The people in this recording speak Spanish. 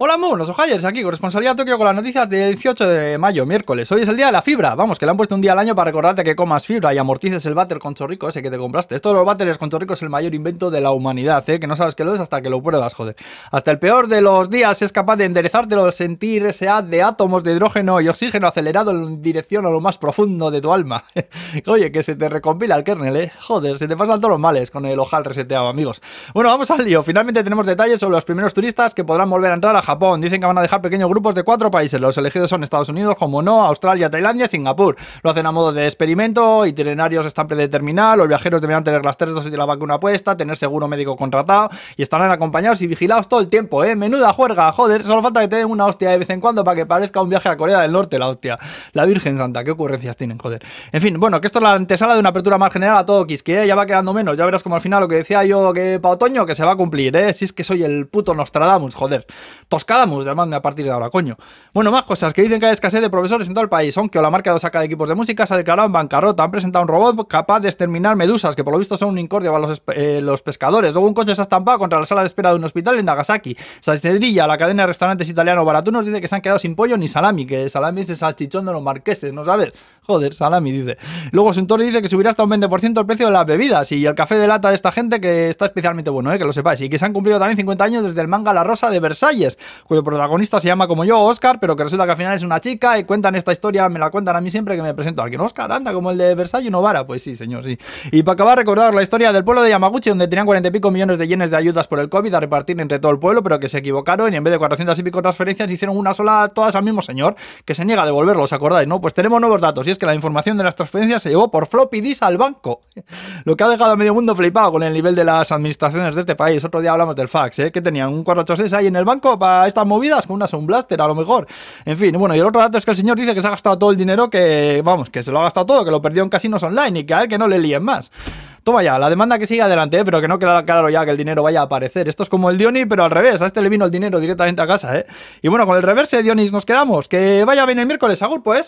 Hola, muy buenos ojayers, aquí corresponsalía Tokio con las noticias del 18 de mayo, miércoles. Hoy es el día de la fibra, vamos, que le han puesto un día al año para recordarte que comas fibra y amortices el váter con chorrico ese que te compraste. Esto de los váteres con chorrico es el mayor invento de la humanidad, ¿eh? que no sabes que lo es hasta que lo pruebas, joder. Hasta el peor de los días es capaz de enderezártelo al sentir ese haz de átomos de hidrógeno y oxígeno acelerado en dirección a lo más profundo de tu alma. Oye, que se te recompila el kernel, ¿eh? Joder, se te pasan todos los males con el ojal reseteado, amigos. Bueno, vamos al lío. Finalmente tenemos detalles sobre los primeros turistas que podrán volver a entrar a Japón. Dicen que van a dejar pequeños grupos de cuatro países. Los elegidos son Estados Unidos, como no, Australia, Tailandia Singapur. Lo hacen a modo de experimento, itinerarios están predeterminados, los viajeros deberán tener las tres dosis de la vacuna puesta, tener seguro médico contratado y estarán acompañados y vigilados todo el tiempo, ¿eh? Menuda juerga, joder, solo falta que te den una hostia de vez en cuando para que parezca un viaje a Corea del Norte, la hostia. La Virgen Santa, qué ocurrencias tienen, joder. En fin, bueno, que esto es la antesala de una apertura más general a todo que ya va quedando menos, ya verás como al final lo que decía yo que para otoño que se va a cumplir, ¿eh? Si es que soy el puto Nostradamus, joder. Toscadamus, llamadme a partir de ahora, coño. Bueno, más cosas, que dicen que hay escasez de profesores en todo el país, aunque la marca de Osaka de equipos de música se ha declarado en bancarrota. Han presentado un robot capaz de exterminar medusas, que por lo visto son un incordio para los, eh, los pescadores. Luego un coche se ha estampado contra la sala de espera de un hospital en Nagasaki. Salcedrilla, la cadena de restaurantes italiano baratunos, dice que se han quedado sin pollo ni salami, que salami es el salchichón de los marqueses, ¿no sabes? Joder, salami, dice. Luego Suntory dice que subirá hasta un 20% el precio de las bebidas y el café de lata de esta gente que está especialmente bueno, ¿eh? que lo sepáis. Y que se han cumplido también 50 años desde el manga La Rosa de Versalles, cuyo protagonista se llama como yo, Oscar, pero que resulta que al final es una chica y cuentan esta historia, me la cuentan a mí siempre que me presento a alguien. Oscar, anda, como el de Versalles Novara. Pues sí, señor, sí. Y para acabar, recordar la historia del pueblo de Yamaguchi, donde tenían 40 y pico millones de yenes de ayudas por el COVID a repartir entre todo el pueblo, pero que se equivocaron y en vez de 400 y pico transferencias hicieron una sola todas al mismo señor, que se niega a devolverlo, ¿os acordáis? No, pues tenemos nuevos datos y que la información de las transferencias se llevó por floppy disk al banco. Lo que ha dejado a medio mundo flipado con el nivel de las administraciones de este país. Otro día hablamos del fax, ¿eh? Que tenían un 486 ahí en el banco para estas movidas con una Sound Blaster a lo mejor. En fin, bueno, y el otro dato es que el señor dice que se ha gastado todo el dinero que, vamos, que se lo ha gastado todo, que lo perdió en casinos online y que a él que no le líen más. Toma ya, la demanda que sigue adelante, ¿eh? pero que no queda claro ya que el dinero vaya a aparecer. Esto es como el Diony, pero al revés. A este le vino el dinero directamente a casa, ¿eh? Y bueno, con el reverse, Dionis, nos quedamos. Que vaya bien el miércoles, Agur, pues.